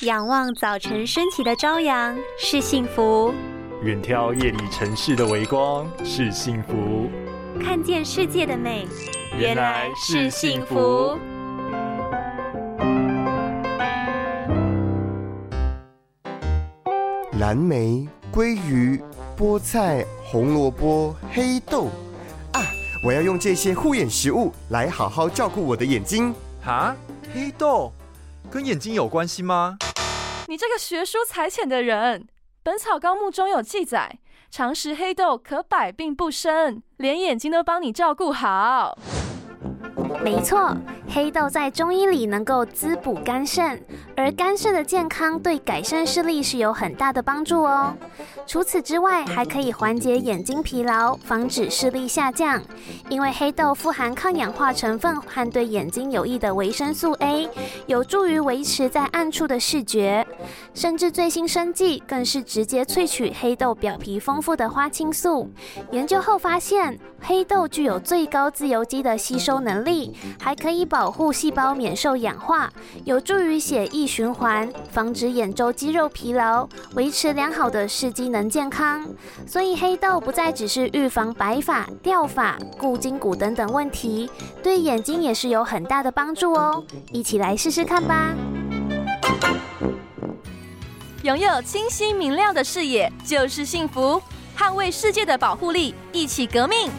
仰望早晨升起的朝阳是幸福，远眺夜里城市的微光是幸福，看见世界的美原来是幸福。蓝莓、鲑鱼、菠菜、红萝卜、黑豆啊！我要用这些护眼食物来好好照顾我的眼睛。哈，黑豆跟眼睛有关系吗？你这个学书才浅的人，《本草纲目》中有记载，常食黑豆可百病不生，连眼睛都帮你照顾好。没错，黑豆在中医里能够滋补肝肾，而肝肾的健康对改善视力是有很大的帮助哦。除此之外，还可以缓解眼睛疲劳，防止视力下降。因为黑豆富含抗氧化成分和对眼睛有益的维生素 A，有助于维持在暗处的视觉。甚至最新生计更是直接萃取黑豆表皮丰富的花青素。研究后发现，黑豆具有最高自由基的吸收能力。还可以保护细胞免受氧化，有助于血液循环，防止眼周肌肉疲劳，维持良好的视机能健康。所以黑豆不再只是预防白发、掉发、固筋骨等等问题，对眼睛也是有很大的帮助哦。一起来试试看吧！拥有清晰明亮的视野就是幸福，捍卫世界的保护力，一起革命！